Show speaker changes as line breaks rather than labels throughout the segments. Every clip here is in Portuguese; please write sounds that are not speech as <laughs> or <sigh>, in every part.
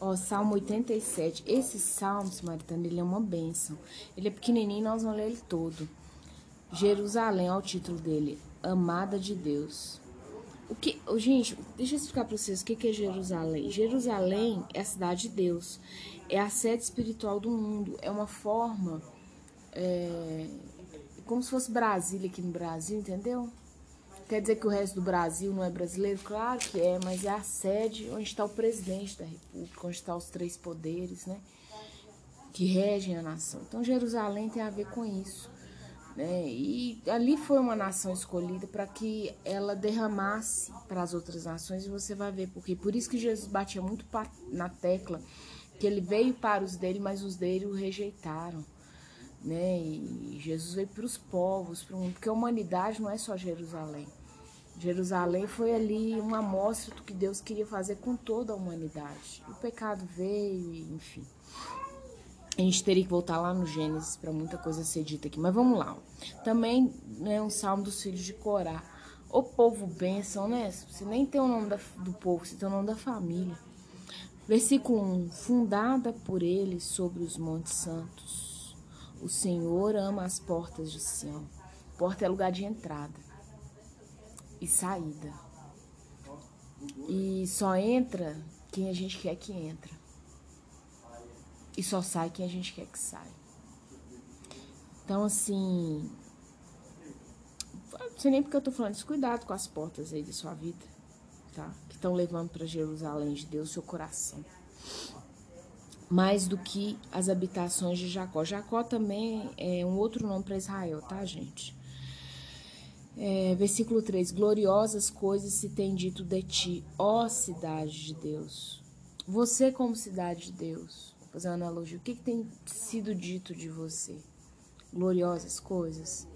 Ó, Salmo 87. Esse Salmo, Samaritano, ele é uma bênção. Ele é pequenininho, nós vamos ler ele todo. Jerusalém, ó o título dele. Amada de Deus. O que, gente, deixa eu explicar para vocês o que é Jerusalém. Jerusalém é a cidade de Deus, é a sede espiritual do mundo, é uma forma, é, como se fosse Brasília aqui no Brasil, entendeu? Quer dizer que o resto do Brasil não é brasileiro? Claro que é, mas é a sede onde está o presidente da República, onde estão os três poderes, né? Que regem a nação. Então Jerusalém tem a ver com isso. Né? E ali foi uma nação escolhida para que ela derramasse para as outras nações e você vai ver porque por isso que Jesus batia muito na tecla que ele veio para os dele, mas os dele o rejeitaram, né? E Jesus veio para os povos, para mundo, porque a humanidade não é só Jerusalém. Jerusalém foi ali uma amostra do que Deus queria fazer com toda a humanidade. O pecado veio, enfim. A gente teria que voltar lá no Gênesis para muita coisa ser dita aqui. Mas vamos lá. Também é né, um salmo dos filhos de Corá. O povo bênção, né? Você nem tem o nome da, do povo, você tem o nome da família. Versículo 1: Fundada por ele sobre os montes santos, o Senhor ama as portas de Sião. Porta é lugar de entrada e saída. E só entra quem a gente quer que entra. E só sai quem a gente quer que saia. Então, assim. Não sei nem porque eu tô falando isso. Cuidado com as portas aí da sua vida, tá? Que estão levando para Jerusalém de Deus, seu coração. Mais do que as habitações de Jacó. Jacó também é um outro nome para Israel, tá, gente? É, versículo 3: Gloriosas coisas se tem dito de ti, ó cidade de Deus. Você, como cidade de Deus, fazer uma analogia. O que, que tem sido dito de você? Gloriosas coisas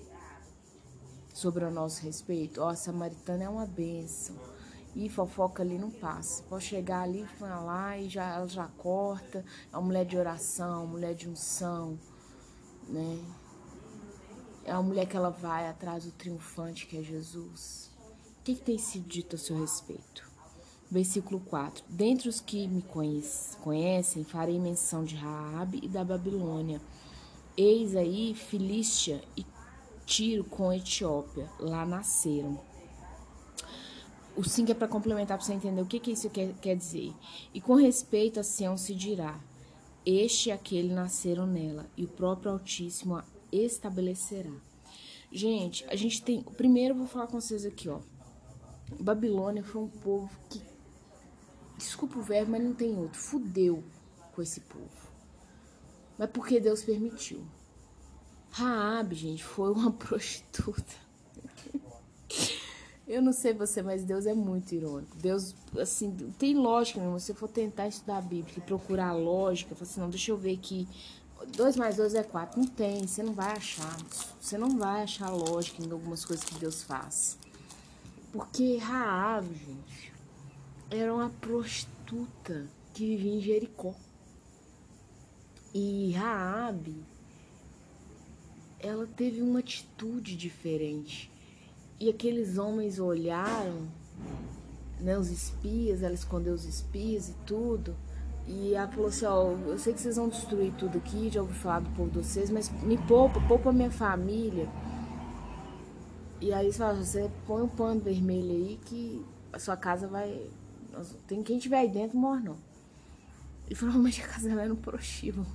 sobre o nosso respeito. Ó, a samaritana é uma bênção. E fofoca ali não passa. Pode chegar ali, falar e já, ela já corta. É uma mulher de oração, mulher de unção, né? É uma mulher que ela vai atrás do triunfante que é Jesus. O que, que tem sido dito a seu respeito? Versículo 4. Dentre os que me conhecem, farei menção de Raabe e da Babilônia. Eis aí Filístia e Tiro com Etiópia. Lá nasceram. O 5 é para complementar, para você entender o que, que isso quer, quer dizer. E com respeito a Sião se dirá, este e aquele nasceram nela, e o próprio Altíssimo a estabelecerá. Gente, a gente tem... Primeiro eu vou falar com vocês aqui, ó. Babilônia foi um povo que desculpa o verbo, mas não tem outro, fudeu com esse povo. Mas porque Deus permitiu. Raab, gente, foi uma <laughs> prostituta. Eu não sei você, mas Deus é muito irônico. Deus, assim, tem lógica mesmo. Se você for tentar estudar a Bíblia e procurar lógica, fala assim, não, deixa eu ver aqui. 2 mais 2 é 4. Não tem, você não vai achar. Você não vai achar lógica em algumas coisas que Deus faz. Porque Raab, gente, era uma prostituta que vivia em Jericó. E Raabe, ela teve uma atitude diferente. E aqueles homens olharam, né, os espias, ela escondeu os espias e tudo. E ela falou assim, ó, eu sei que vocês vão destruir tudo aqui, já ouvi falar do povo de vocês, mas me poupa, poupa a minha família. E aí você fala, você põe um pano vermelho aí que a sua casa vai, tem quem tiver aí dentro morre não. E provavelmente a casa era um prostíbulo.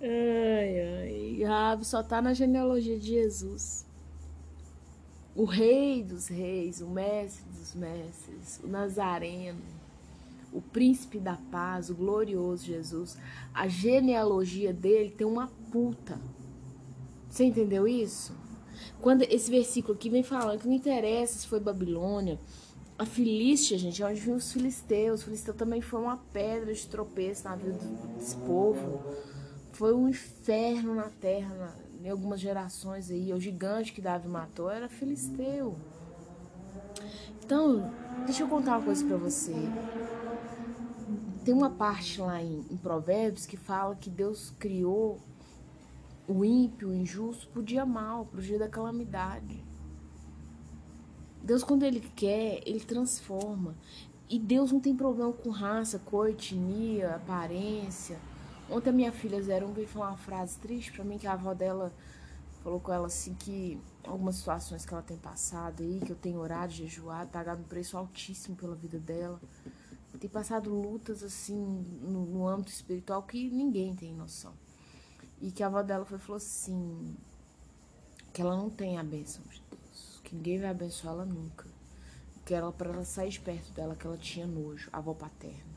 ai, ai. Rabi só tá na genealogia de Jesus. O rei dos reis, o mestre dos mestres, o nazareno, o príncipe da paz, o glorioso Jesus. A genealogia dele tem uma puta. Você entendeu isso? Quando esse versículo aqui vem falando que não interessa se foi Babilônia, a Filístia, gente, é onde vinham os filisteus. Os filisteus também foi uma pedra de tropeço na vida desse povo. Foi um inferno na terra, na, em algumas gerações aí. O gigante que Davi matou era filisteu. Então, deixa eu contar uma coisa para você. Tem uma parte lá em, em Provérbios que fala que Deus criou o ímpio, o injusto, pro dia mal, pro dia da calamidade. Deus, quando Ele quer, Ele transforma. E Deus não tem problema com raça, cor, etnia, aparência. Ontem a minha filha Zero veio falar uma frase triste para mim que a avó dela falou com ela assim que algumas situações que ela tem passado aí, que eu tenho orado, jejuado, pagado um preço altíssimo pela vida dela. Tem passado lutas assim no, no âmbito espiritual que ninguém tem noção. E que a avó dela foi, falou assim, que ela não tem a bênção de Deus, que ninguém vai abençoar ela nunca. Que era para ela sair de perto dela, que ela tinha nojo, a avó paterna.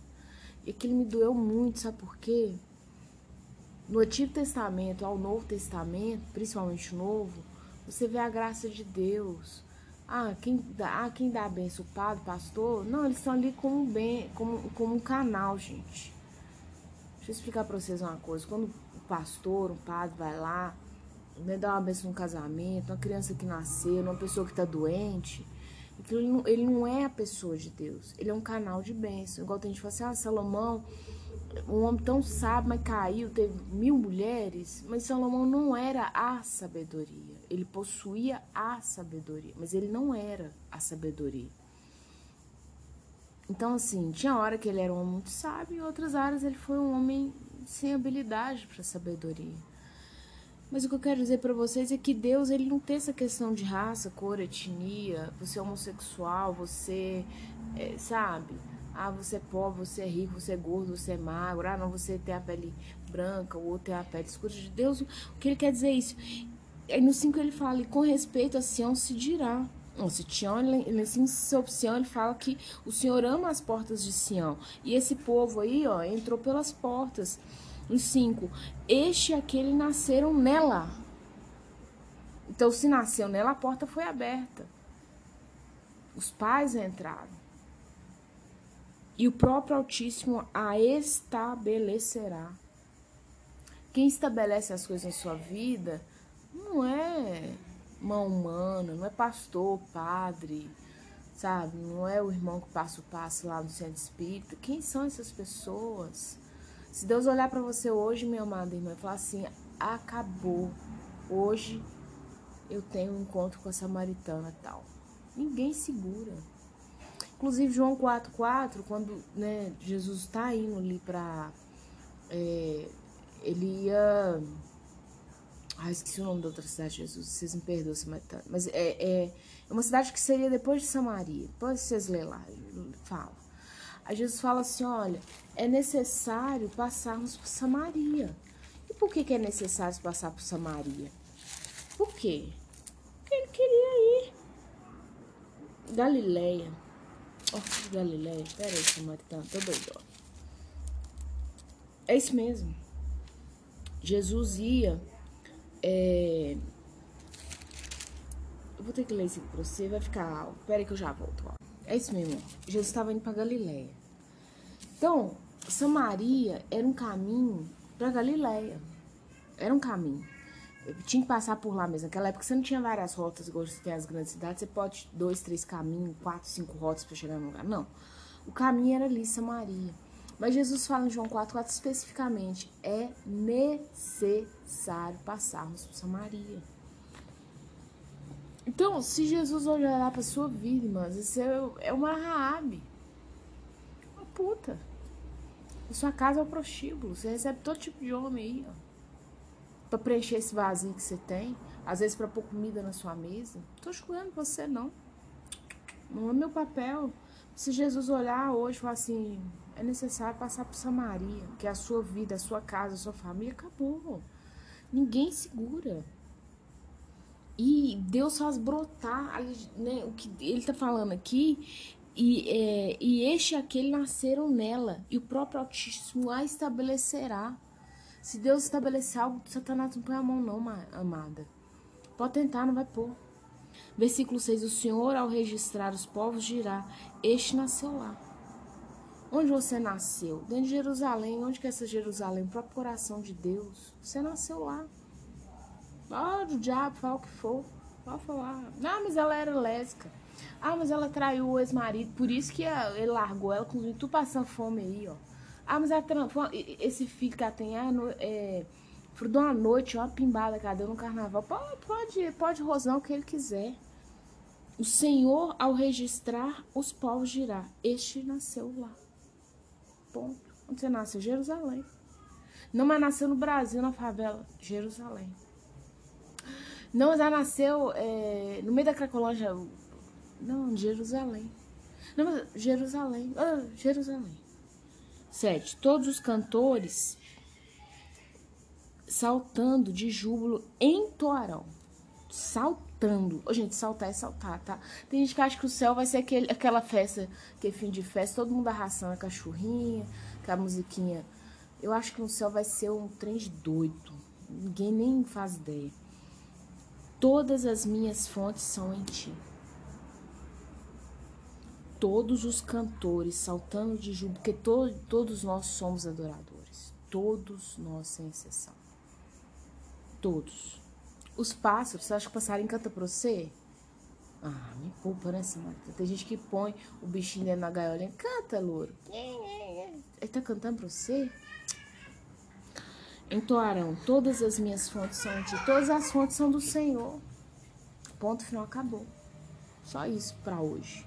E aquilo me doeu muito, sabe por quê? No Antigo Testamento ao Novo Testamento, principalmente o Novo, você vê a graça de Deus. Ah, quem dá, ah, quem dá a benção? O padre, o pastor? Não, eles estão ali como, bem, como, como um canal, gente. Deixa eu explicar para vocês uma coisa. Quando pastor, um padre vai lá, né, dá uma benção no casamento, uma criança que nasceu, uma pessoa que está doente, ele não, ele não é a pessoa de Deus, ele é um canal de bênção. Igual tem gente que fala assim, ah, Salomão, um homem tão sábio, mas caiu, teve mil mulheres, mas Salomão não era a sabedoria. Ele possuía a sabedoria, mas ele não era a sabedoria. Então, assim, tinha hora que ele era um homem muito sábio, e outras áreas ele foi um homem sem habilidade para sabedoria. Mas o que eu quero dizer para vocês é que Deus ele não tem essa questão de raça, cor, etnia, você é homossexual, você é, sabe, ah, você é pobre, você é rico, você é gordo, você é magro, ah, não, você tem a pele branca, o outro tem a pele escura. De Deus, o que ele quer dizer é isso? Aí no 5 ele fala, e com respeito a Sião se dirá. Não, se Tião, nesse sobre Sião, ele fala que o Senhor ama as portas de Sião. E esse povo aí, ó, entrou pelas portas. Em 5, este e aquele nasceram nela. Então, se nasceu nela, a porta foi aberta. Os pais entraram. E o próprio Altíssimo a estabelecerá. Quem estabelece as coisas na sua vida não é mão humana, não é pastor, padre, sabe? Não é o irmão que passa o passo lá no centro espírita. Quem são essas pessoas? Se Deus olhar para você hoje, minha amada irmã, e falar assim: acabou. Hoje eu tenho um encontro com a samaritana tal. Ninguém segura. Inclusive, João 4,4, quando né, Jesus está indo ali para. É, ele ia ah, esqueci o nome da outra cidade, Jesus. Vocês me perdoam, Samaritana. Mas é, é, é uma cidade que seria depois de Samaria. Depois vocês lerem lá, fala. Aí Jesus fala assim: olha, é necessário passarmos por Samaria. E por que, que é necessário passar por Samaria? Por quê? Porque ele queria ir. Galileia. Oh, Galileia. Pera aí, Samaritana, tô doido. É isso mesmo. Jesus ia é... Eu vou ter que ler isso aqui pra você, vai ficar. Pera aí que eu já volto. Ó. É isso mesmo. Jesus estava indo para Galiléia. Então, Samaria era um caminho para Galiléia. Era um caminho. Eu tinha que passar por lá mesmo. Naquela época você não tinha várias rotas, igual você tem as grandes cidades. Você pode dois, três caminhos, quatro, cinco rotas para chegar no lugar. Não. O caminho era ali, Samaria. Mas Jesus fala em João 4,4 especificamente: é necessário passarmos por Samaria. Então, se Jesus olhar para sua vida, irmãs, isso é, é uma Raabe. Uma puta. A sua casa é o prostíbulo. Você recebe todo tipo de homem aí, ó. Pra preencher esse vazio que você tem. Às vezes para pôr comida na sua mesa. Tô julgando você, não. Não é meu papel. Se Jesus olhar hoje e falar assim, é necessário passar por Samaria, que é a sua vida, a sua casa, a sua família, acabou. Ninguém segura. E Deus faz brotar né, o que ele está falando aqui. E, é, e este e aquele nasceram nela, e o próprio Altíssimo a estabelecerá. Se Deus estabelecer algo, Satanás não põe a mão, não, amada. Pode tentar, não vai pôr. Versículo 6: O Senhor, ao registrar os povos, dirá: Este nasceu lá. Onde você nasceu? Dentro de Jerusalém. Onde que é essa Jerusalém? O próprio coração de Deus. Você nasceu lá. Pode o diabo falar o que for. Pode falar. Ah, mas ela era lésbica. Ah, mas ela traiu o ex-marido. Por isso que ele largou ela com tu passando fome aí, ó. Ah, mas ela, esse filho que ela tem é, é fruto uma noite, uma pimbada que ela deu no carnaval. Pode, pode, pode rosnar o que ele quiser. O Senhor, ao registrar os povos, dirá: Este nasceu lá. Ponto. Onde você nasceu? Jerusalém. Não, mas nasceu no Brasil, na favela. Jerusalém. Não, já nasceu é, no meio da Cracolândia. Não, Jerusalém. Não, mas Jerusalém. Ah, Jerusalém. Sete. Todos os cantores saltando de júbilo entoarão. Saltando. Ô, gente, saltar é saltar, tá? Tem gente que acha que o céu vai ser aquele, aquela festa, que é fim de festa, todo mundo arrastando a cachorrinha, com a musiquinha. Eu acho que no céu vai ser um trem de doido. Ninguém nem faz ideia. Todas as minhas fontes são em ti. Todos os cantores saltando de júbilo, porque to, todos nós somos adoradores. Todos nós, sem exceção. Todos. Os pássaros, você acha que o passarinho canta pra você? Ah, me poupa, né, Samanta? Tem gente que põe o bichinho dentro na gaiolinha. Canta, louro. Ele tá cantando pra você? Entoarão, todas as minhas fontes são de todas as fontes são do Senhor. Ponto final, acabou. Só isso para hoje.